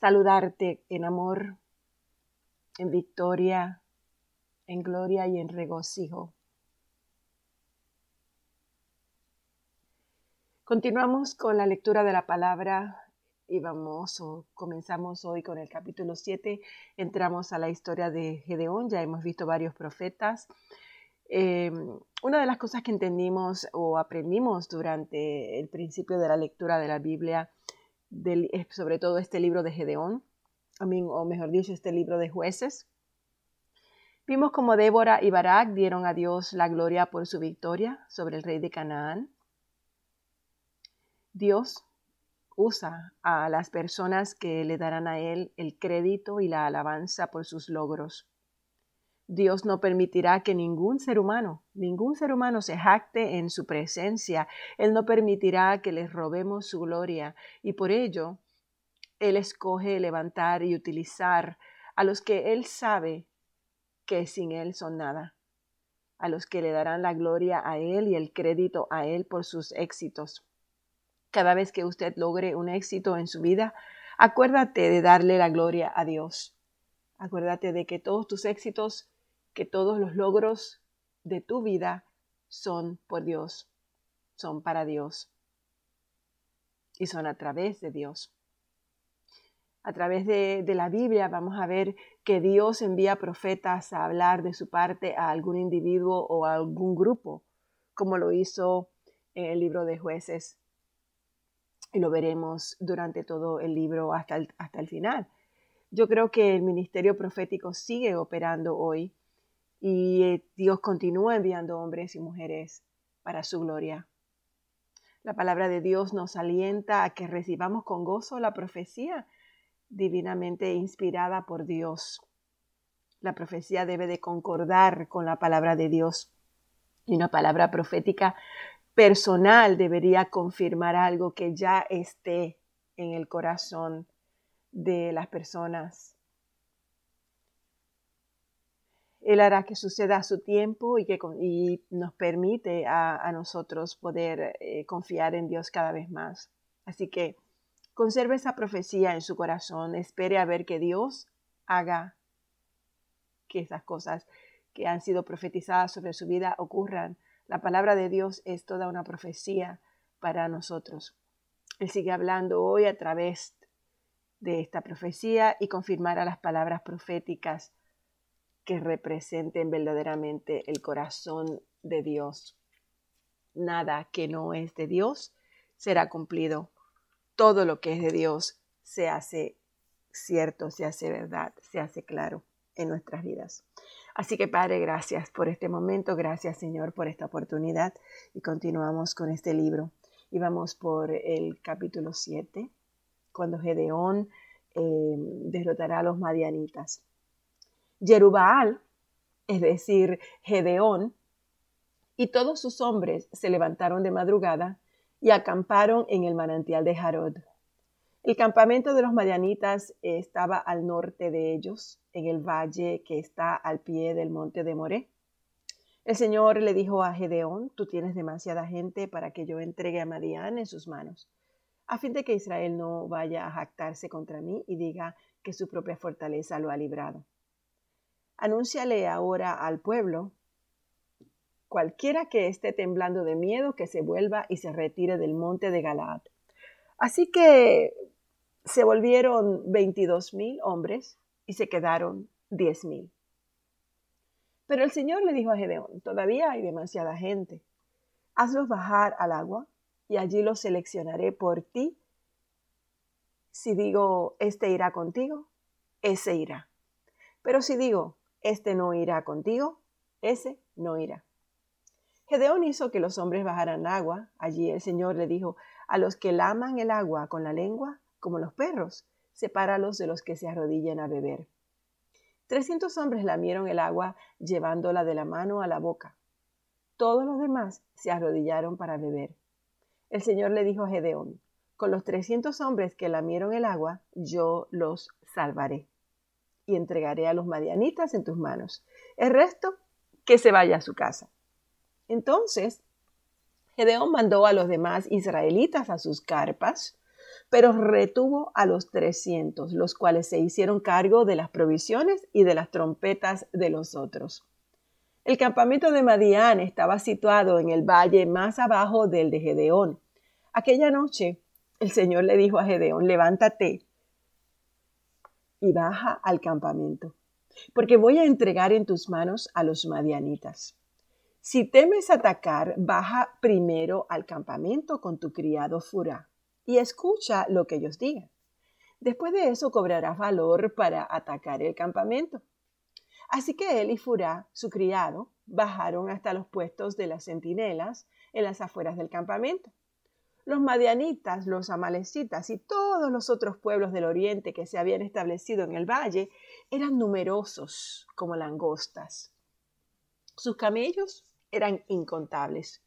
saludarte en amor, en victoria, en gloria y en regocijo. Continuamos con la lectura de la palabra y vamos o comenzamos hoy con el capítulo 7. Entramos a la historia de Gedeón, ya hemos visto varios profetas. Em, una de las cosas que entendimos o aprendimos durante el principio de la lectura de la Biblia, sobre todo este libro de Gedeón, o mejor dicho, este libro de jueces, vimos como Débora y Barak dieron a Dios la gloria por su victoria sobre el rey de Canaán. Dios usa a las personas que le darán a Él el crédito y la alabanza por sus logros. Dios no permitirá que ningún ser humano, ningún ser humano se jacte en su presencia. Él no permitirá que les robemos su gloria y por ello Él escoge levantar y utilizar a los que Él sabe que sin Él son nada, a los que le darán la gloria a Él y el crédito a Él por sus éxitos. Cada vez que usted logre un éxito en su vida, acuérdate de darle la gloria a Dios. Acuérdate de que todos tus éxitos que todos los logros de tu vida son por Dios, son para Dios y son a través de Dios. A través de, la Biblia vamos a ver que Dios envía profetas a hablar de su parte a algún individuo o a algún grupo, como lo hizo en el libro de jueces. Y lo veremos durante todo el libro hasta hasta el final. Yo creo que el ministerio profético sigue operando hoy y eh, Dios continúa enviando hombres y mujeres para su gloria. La palabra de Dios nos alienta a que recibamos con gozo la profecía divinamente inspirada por Dios. La profecía debe de concordar con la palabra de Dios y una palabra profética personal debería confirmar algo que ya esté en el corazón de las personas Él hará que suceda a su tiempo y que nos permite a, nosotros poder eh, confiar en Dios cada vez más. Así que conserve esa profecía en su corazón, espere a ver que Dios haga que esas cosas que han sido profetizadas sobre su vida ocurran. La palabra de Dios es toda una profecía para nosotros. Él sigue hablando hoy a través de esta profecía y confirmará las palabras proféticas que representen verdaderamente el corazón de Dios. Nada que no es de Dios será cumplido. Todo lo que es de Dios se hace cierto, se hace verdad, se hace claro en nuestras vidas. Así que Padre, gracias por este momento, gracias Señor por esta oportunidad y continuamos con este libro. Y vamos por el capítulo 7, cuando Gedeón eh, derrotará a los madianitas. Jerubal, es decir, Gedeón, y todos sus hombres se levantaron de madrugada y acamparon en el manantial de Jarod. El campamento de los madianitas estaba al norte de ellos, en el valle que está al pie del monte de Moré. El Señor le dijo a Gedeón, tú tienes demasiada gente para que yo entregue a Madián en sus manos, a fin de que Israel no vaya a jactarse contra mí y diga que su propia fortaleza lo ha librado. Anúnciale ahora al pueblo, cualquiera que esté temblando de miedo, que se vuelva y se retire del monte de Galaad. Así que se volvieron veintidós mil hombres y se quedaron diez mil. Pero el Señor le dijo a Gedeón, todavía hay demasiada gente. Hazlos bajar al agua y allí los seleccionaré por ti. Si digo, este irá contigo, ese irá. Pero si digo, este no irá contigo, ese no irá. Gedeón hizo que los hombres bajaran agua. Allí el Señor le dijo, a los que laman el agua con la lengua, como los perros, sepáralos de los que se arrodillan a beber. Trescientos hombres lamieron el agua llevándola de la mano a la boca. Todos los demás se arrodillaron para beber. El Señor le dijo a Gedeón, con los trescientos hombres que lamieron el agua, yo los salvaré y entregaré a los madianitas en tus manos. El resto, que se vaya a su casa. Entonces, Gedeón mandó a los demás israelitas a sus carpas, pero retuvo a los trescientos, los cuales se hicieron cargo de las provisiones y de las trompetas de los otros. El campamento de Madián estaba situado en el valle más abajo del de Gedeón. Aquella noche el Señor le dijo a Gedeón, levántate y baja al campamento, porque voy a entregar en tus manos a los madianitas. Si temes atacar, baja primero al campamento con tu criado Furá y escucha lo que ellos digan. Después de eso cobrarás valor para atacar el campamento. Así que él y Furá, su criado, bajaron hasta los puestos de las centinelas en las afueras del campamento. Los madianitas, los amalecitas y todos los otros pueblos del oriente que se habían establecido en el valle eran numerosos como langostas. Sus camellos eran incontables,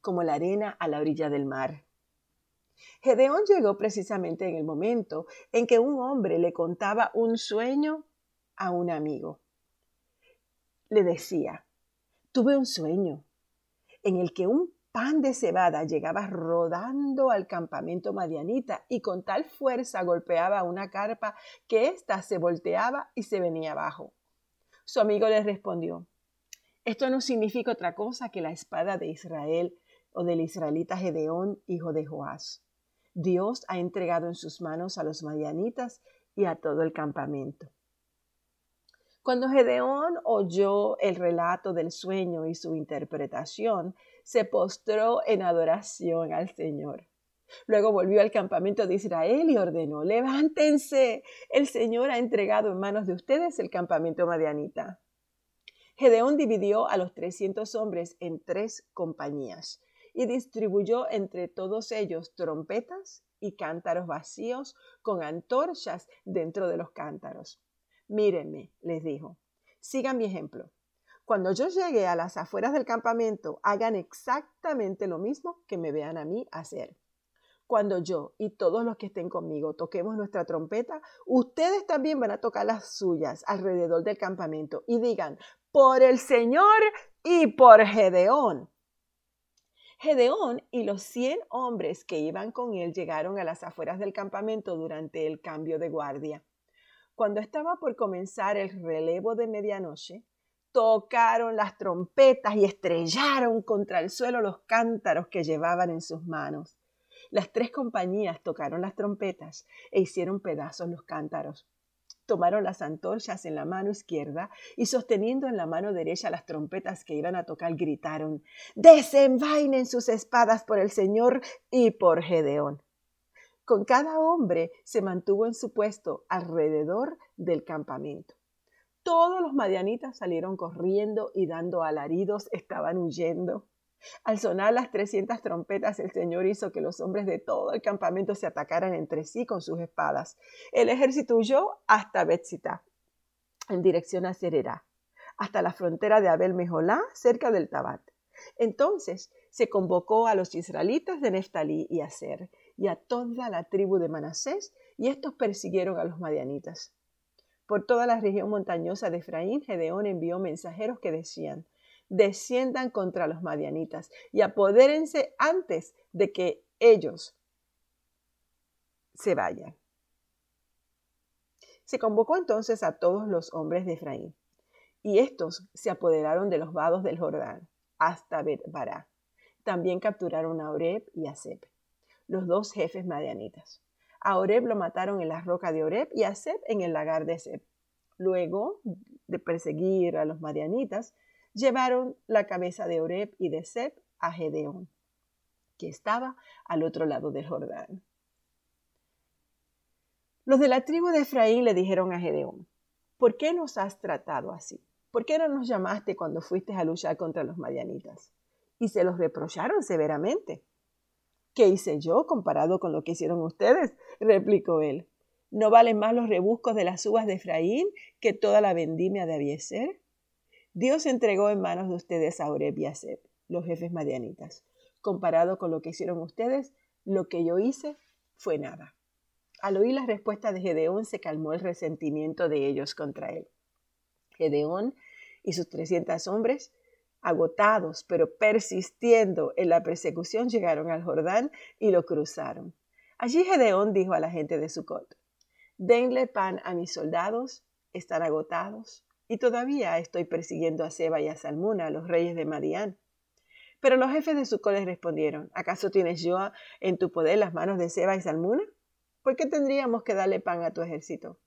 como la arena a la orilla del mar. Gedeón llegó precisamente en el momento en que un hombre le contaba un sueño a un amigo. Le decía, tuve un sueño en el que un pan de cebada llegaba rodando al campamento madianita y con tal fuerza golpeaba una carpa que ésta se volteaba y se venía abajo. Su amigo le respondió, esto no significa otra cosa que la espada de Israel o del israelita Gedeón, hijo de Joás. Dios ha entregado en sus manos a los madianitas y a todo el campamento. Cuando Gedeón oyó el relato del sueño y su interpretación, se postró en adoración al Señor. Luego volvió al campamento de Israel y ordenó, levántense, el Señor ha entregado en manos de ustedes el campamento madianita. Gedeón dividió a los trescientos hombres en tres compañías y distribuyó entre todos ellos trompetas y cántaros vacíos con antorchas dentro de los cántaros. Mírenme, les dijo, sigan mi ejemplo. Cuando yo llegue a las afueras del campamento, hagan exactamente lo mismo que me vean a mí hacer. Cuando yo y todos los que estén conmigo toquemos nuestra trompeta, ustedes también van a tocar las suyas alrededor del campamento y digan, por el Señor y por Gedeón. Gedeón y los cien hombres que iban con él llegaron a las afueras del campamento durante el cambio de guardia. Cuando estaba por comenzar el relevo de medianoche, tocaron las trompetas y estrellaron contra el suelo los cántaros que llevaban en sus manos. Las tres compañías tocaron las trompetas e hicieron pedazos los cántaros. Tomaron las antorchas en la mano izquierda y sosteniendo en la mano derecha las trompetas que iban a tocar, gritaron, Desenvainen sus espadas por el Señor y por Gedeón con cada hombre se mantuvo en su puesto alrededor del campamento. Todos los madianitas salieron corriendo y dando alaridos estaban huyendo. Al sonar las trescientas trompetas, el Señor hizo que los hombres de todo el campamento se atacaran entre sí con sus espadas. El ejército huyó hasta Betzita, en dirección a Sererá, hasta la frontera de Abel Mejolá, cerca del Tabat. Entonces se convocó a los israelitas de Neftalí y Aser y a toda la tribu de Manasés, y estos persiguieron a los madianitas. Por toda la región montañosa de Efraín, Gedeón envió mensajeros que decían, desciendan contra los madianitas y apodérense antes de que ellos se vayan. Se convocó entonces a todos los hombres de Efraín, y estos se apoderaron de los vados del Jordán hasta Bet-Bará. También capturaron a Oreb y a Seb los dos jefes madianitas. A Oreb lo mataron en la roca de Oreb y a Seb en el lagar de Seb. Luego de perseguir a los madianitas, llevaron la cabeza de Oreb y de Seb a Gedeón, que estaba al otro lado del Jordán. Los de la tribu de Efraín le dijeron a Gedeón, ¿por qué nos has tratado así? ¿Por qué no nos llamaste cuando fuiste a luchar contra los madianitas? Y se los reprocharon severamente. ¿Qué hice yo comparado con lo que hicieron ustedes? Replicó él. ¿No valen más los rebuscos de las uvas de Efraín que toda la vendimia de Abieser? Dios entregó en manos de ustedes a Oreb y a Seb, los jefes madianitas. Comparado con lo que hicieron ustedes, lo que yo hice fue nada. Al oír la respuesta de Gedeón se calmó el resentimiento de ellos contra él. Gedeón y sus trescientos hombres Agotados, pero persistiendo en la persecución, llegaron al Jordán y lo cruzaron. Allí Gedeón dijo a la gente de Sucot, denle pan a mis soldados, están agotados, y todavía estoy persiguiendo a Seba y a Salmuna, los reyes de Madián. Pero los jefes de Sucot les respondieron, ¿acaso tienes yo en tu poder las manos de Seba y Salmuna? ¿Por qué tendríamos que darle pan a tu ejército?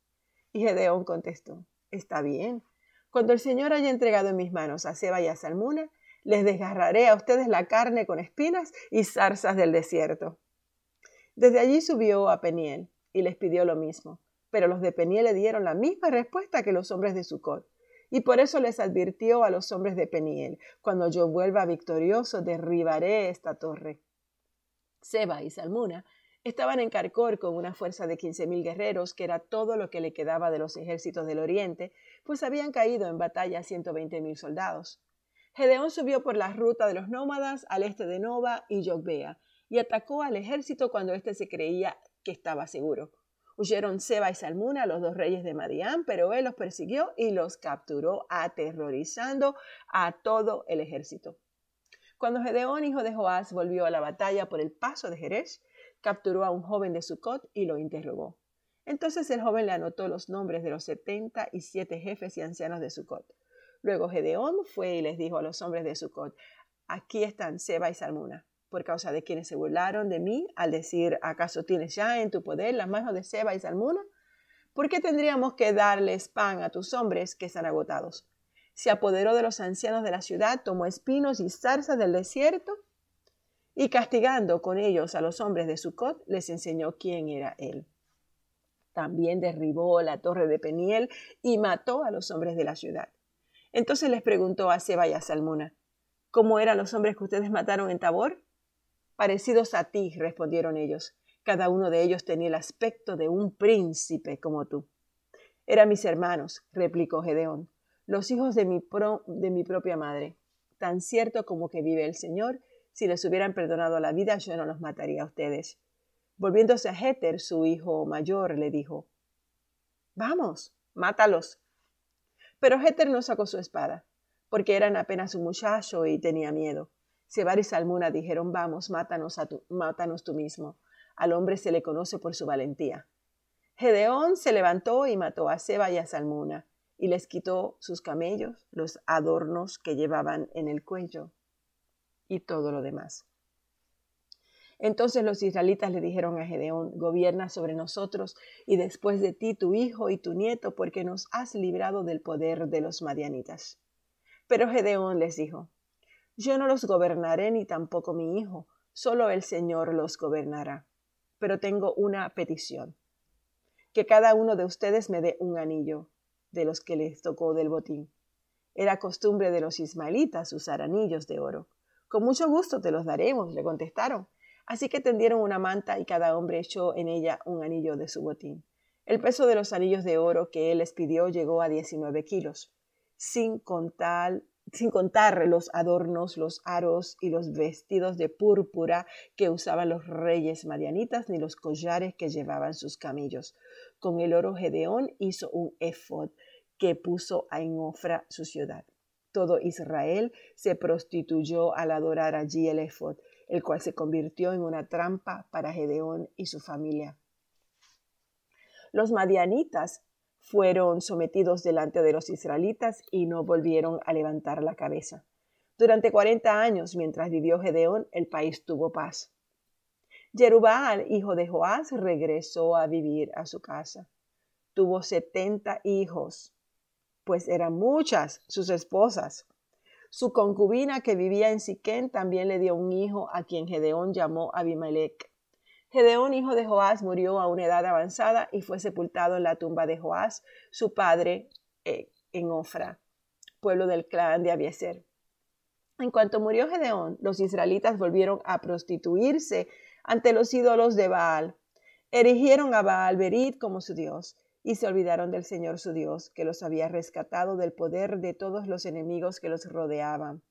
Y Gedeón contestó, está bien. Cuando el Señor haya entregado en mis manos a Seba y a Salmuna, les desgarraré a ustedes la carne con espinas y zarzas del desierto. Desde allí subió a Peniel y les pidió lo mismo, pero los de Peniel le dieron la misma respuesta que los hombres de Sucot. Y por eso les advirtió a los hombres de Peniel, cuando yo vuelva victorioso, derribaré esta torre. Seba y Salmuna Estaban en Carcor con una fuerza de quince mil guerreros, que era todo lo que le quedaba de los ejércitos del oriente, pues habían caído en batalla ciento veinte mil soldados. Gedeón subió por la ruta de los nómadas al este de Nova y Jogbea, y atacó al ejército cuando éste se creía que estaba seguro. Huyeron Seba y Salmuna, los dos reyes de Madián, pero él los persiguió y los capturó, aterrorizando a todo el ejército. Cuando Gedeón, hijo de Joás, volvió a la batalla por el paso de Jerez, capturó a un joven de Sucot y lo interrogó. Entonces el joven le anotó los nombres de los setenta y siete jefes y ancianos de Sucot. Luego Gedeón fue y les dijo a los hombres de Sucot, aquí están Seba y Salmuna, por causa de quienes se burlaron de mí al decir, ¿acaso tienes ya en tu poder las manos de Seba y Salmuna? ¿Por qué tendríamos que darles pan a tus hombres que están agotados? Se apoderó de los ancianos de la ciudad, tomó espinos y zarzas del desierto y castigando con ellos a los hombres de Sucot, les enseñó quién era él. También derribó la torre de Peniel y mató a los hombres de la ciudad. Entonces les preguntó a Seba y a Salmuna, ¿cómo eran los hombres que ustedes mataron en Tabor? Parecidos a ti, respondieron ellos. Cada uno de ellos tenía el aspecto de un príncipe como tú. Eran mis hermanos, replicó Gedeón, los hijos de mi, de mi propia madre. Tan cierto como que vive el Señor, si les hubieran perdonado la vida, yo no los mataría a ustedes. Volviéndose a Heter, su hijo mayor, le dijo, Vamos, mátalos. Pero Heter no sacó su espada, porque eran apenas un muchacho y tenía miedo. Sebar y Salmuna dijeron, Vamos, mátanos, a mátanos tú mismo. Al hombre se le conoce por su valentía. Gedeón se levantó y mató a Seba y a Salmuna, y les quitó sus camellos, los adornos que llevaban en el cuello y todo lo demás. Entonces los israelitas le dijeron a Gedeón, gobierna sobre nosotros y después de ti tu hijo y tu nieto, porque nos has librado del poder de los madianitas. Pero Gedeón les dijo, yo no los gobernaré ni tampoco mi hijo, solo el Señor los gobernará. Pero tengo una petición, que cada uno de ustedes me dé un anillo de los que les tocó del botín. Era costumbre de los ismaelitas usar anillos de oro. Con mucho gusto te los daremos, le contestaron. Así que tendieron una manta y cada hombre echó en ella un anillo de su botín. El peso de los anillos de oro que él les pidió llegó a 19 kilos, sin contar, sin contar los adornos, los aros y los vestidos de púrpura que usaban los reyes marianitas, ni los collares que llevaban sus camellos. Con el oro Gedeón hizo un efod que puso en Ofra su ciudad. Todo Israel se prostituyó al adorar allí el efod, el cual se convirtió en una trampa para Gedeón y su familia. Los madianitas fueron sometidos delante de los israelitas y no volvieron a levantar la cabeza. Durante cuarenta años, mientras vivió Gedeón, el país tuvo paz. Jerubal, hijo de Joás, regresó a vivir a su casa. Tuvo setenta hijos pues eran muchas sus esposas. Su concubina que vivía en Siquén también le dio un hijo a quien Gedeón llamó Abimelech. Gedeón, hijo de Joás, murió a una edad avanzada y fue sepultado en la tumba de Joás, su padre, eh, en Ofra, pueblo del clan de Abieser. En cuanto murió Gedeón, los israelitas volvieron a prostituirse ante los ídolos de Baal. Erigieron a Baal Berit como su dios y se olvidaron del Señor su Dios, que los había rescatado del poder de todos los enemigos que los rodeaban.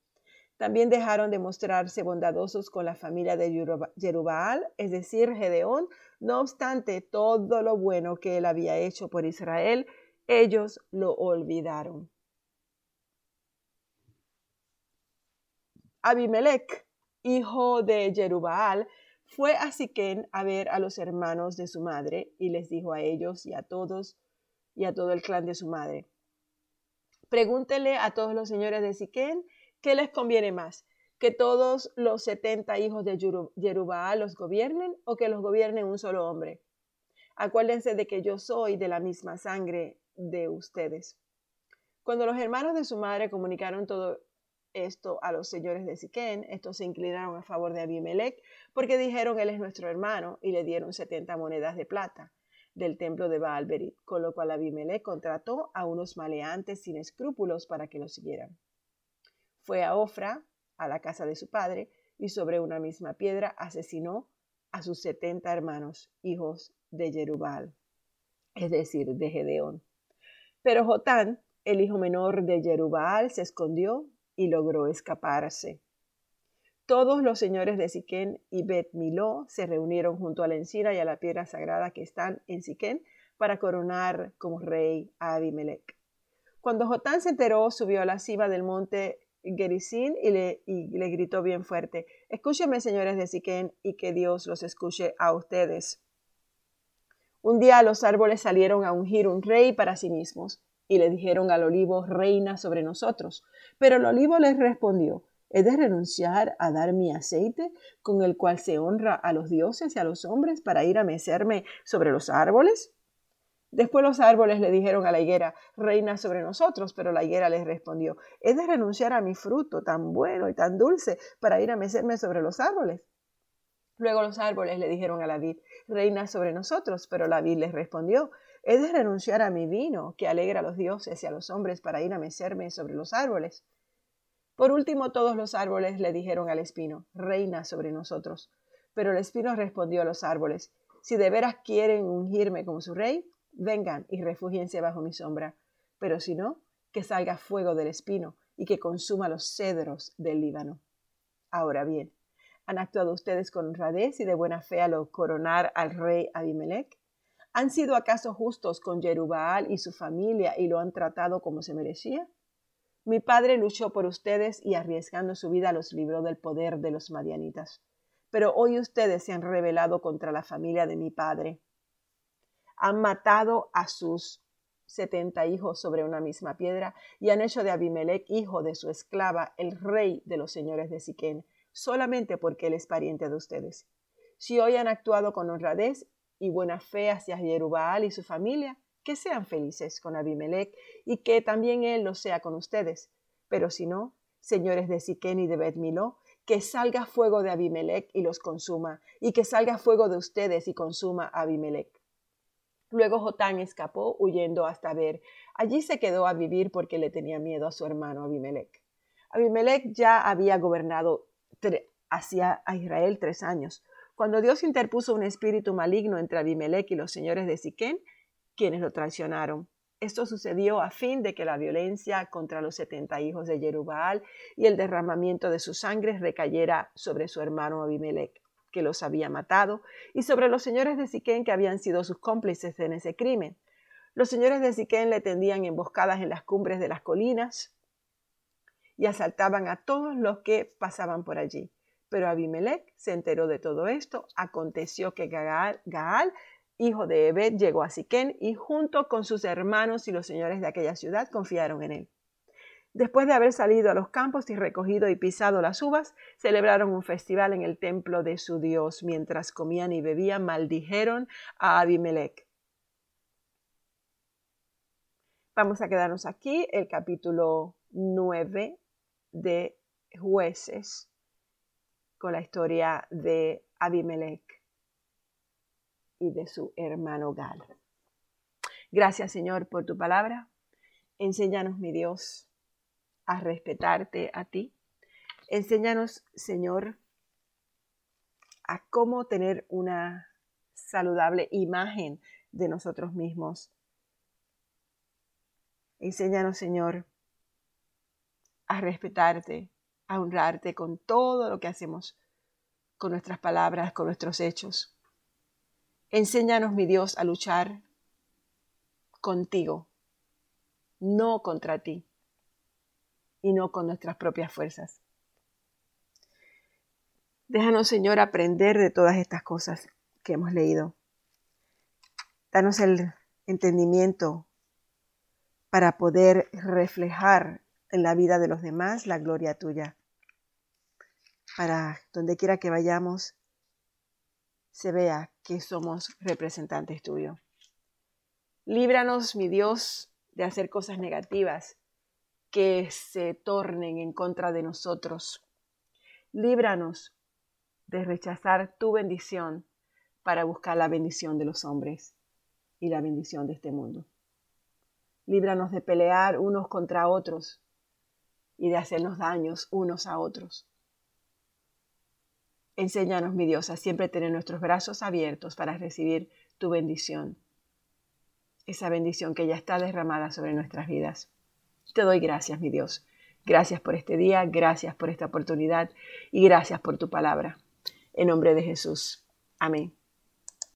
También dejaron de mostrarse bondadosos con la familia de Jerubal, es decir, Gedeón, no obstante todo lo bueno que él había hecho por Israel, ellos lo olvidaron. Abimelech, hijo de Jerubal, fue a Siquén a ver a los hermanos de su madre y les dijo a ellos y a todos y a todo el clan de su madre, pregúntele a todos los señores de Siquén qué les conviene más, que todos los setenta hijos de Jerubal los gobiernen o que los gobierne un solo hombre. Acuérdense de que yo soy de la misma sangre de ustedes. Cuando los hermanos de su madre comunicaron todo esto a los señores de Siquén, estos se inclinaron a favor de Abimelech, porque dijeron, él es nuestro hermano, y le dieron setenta monedas de plata del templo de Baalberit, con lo cual Abimelech contrató a unos maleantes sin escrúpulos para que lo siguieran. Fue a Ofra, a la casa de su padre, y sobre una misma piedra asesinó a sus setenta hermanos, hijos de Jerubal, es decir, de Gedeón. Pero Jotán, el hijo menor de Jerubal, se escondió y logró escaparse. Todos los señores de Siquén y Bet Miló se reunieron junto a la encina y a la piedra sagrada que están en Siquén para coronar como rey a Abimelech. Cuando Jotán se enteró, subió a la cima del monte Gerizim y le, y le gritó bien fuerte, Escúcheme, señores de Siquén, y que Dios los escuche a ustedes. Un día los árboles salieron a ungir un rey para sí mismos y le dijeron al olivo, reina sobre nosotros. Pero el olivo les respondió, ¿he de renunciar a dar mi aceite con el cual se honra a los dioses y a los hombres para ir a mecerme sobre los árboles? Después los árboles le dijeron a la higuera, reina sobre nosotros, pero la higuera les respondió, ¿he de renunciar a mi fruto tan bueno y tan dulce para ir a mecerme sobre los árboles? Luego los árboles le dijeron a la vid, reina sobre nosotros, pero la vid les respondió, He de renunciar a mi vino, que alegra a los dioses y a los hombres para ir a mecerme sobre los árboles. Por último, todos los árboles le dijeron al espino, Reina sobre nosotros. Pero el espino respondió a los árboles, Si de veras quieren ungirme como su rey, vengan y refúgiense bajo mi sombra. Pero si no, que salga fuego del espino y que consuma los cedros del Líbano. Ahora bien, ¿han actuado ustedes con honradez y de buena fe a lo coronar al rey Abimelech? ¿Han sido acaso justos con Jerubal y su familia y lo han tratado como se merecía? Mi padre luchó por ustedes y arriesgando su vida los libró del poder de los madianitas. Pero hoy ustedes se han rebelado contra la familia de mi padre. Han matado a sus setenta hijos sobre una misma piedra y han hecho de Abimelech, hijo de su esclava, el rey de los señores de Siquén, solamente porque él es pariente de ustedes. Si hoy han actuado con honradez, y buena fe hacia Jerubal y su familia, que sean felices con Abimelech y que también él lo sea con ustedes. Pero si no, señores de Siquén y de Bet que salga fuego de Abimelech y los consuma, y que salga fuego de ustedes y consuma a Abimelech. Luego Jotán escapó huyendo hasta Ver. Allí se quedó a vivir porque le tenía miedo a su hermano Abimelech. Abimelech ya había gobernado hacia a Israel tres años. Cuando Dios interpuso un espíritu maligno entre Abimelech y los señores de Siquén, quienes lo traicionaron. Esto sucedió a fin de que la violencia contra los setenta hijos de Jerubal y el derramamiento de su sangre recayera sobre su hermano Abimelech, que los había matado, y sobre los señores de Siquén que habían sido sus cómplices en ese crimen. Los señores de Siquén le tendían emboscadas en las cumbres de las colinas y asaltaban a todos los que pasaban por allí. Pero Abimelech se enteró de todo esto. Aconteció que Gaal, hijo de Ebed, llegó a Siquén y junto con sus hermanos y los señores de aquella ciudad confiaron en él. Después de haber salido a los campos y recogido y pisado las uvas, celebraron un festival en el templo de su Dios. Mientras comían y bebían, maldijeron a Abimelech. Vamos a quedarnos aquí, el capítulo 9 de jueces con la historia de Abimelech y de su hermano Gal. Gracias Señor por tu palabra. Enséñanos, mi Dios, a respetarte a ti. Enséñanos, Señor, a cómo tener una saludable imagen de nosotros mismos. Enséñanos, Señor, a respetarte, a honrarte con todo lo que hacemos, con nuestras palabras, con nuestros hechos. Enséñanos, mi Dios, a luchar contigo, no contra ti y no con nuestras propias fuerzas. Déjanos, Señor, aprender de todas estas cosas que hemos leído. Danos el entendimiento para poder reflejar en la vida de los demás la gloria tuya. Para donde quiera que vayamos, se vea que somos representantes tuyos. Líbranos, mi Dios, de hacer cosas negativas que se tornen en contra de nosotros. Líbranos de rechazar tu bendición para buscar la bendición de los hombres y la bendición de este mundo. Líbranos de pelear unos contra otros y de hacernos daños unos a otros. Enséñanos, mi Dios, a siempre tener nuestros brazos abiertos para recibir tu bendición, esa bendición que ya está derramada sobre nuestras vidas. Te doy gracias, mi Dios. Gracias por este día, gracias por esta oportunidad y gracias por tu palabra. En nombre de Jesús. Amén.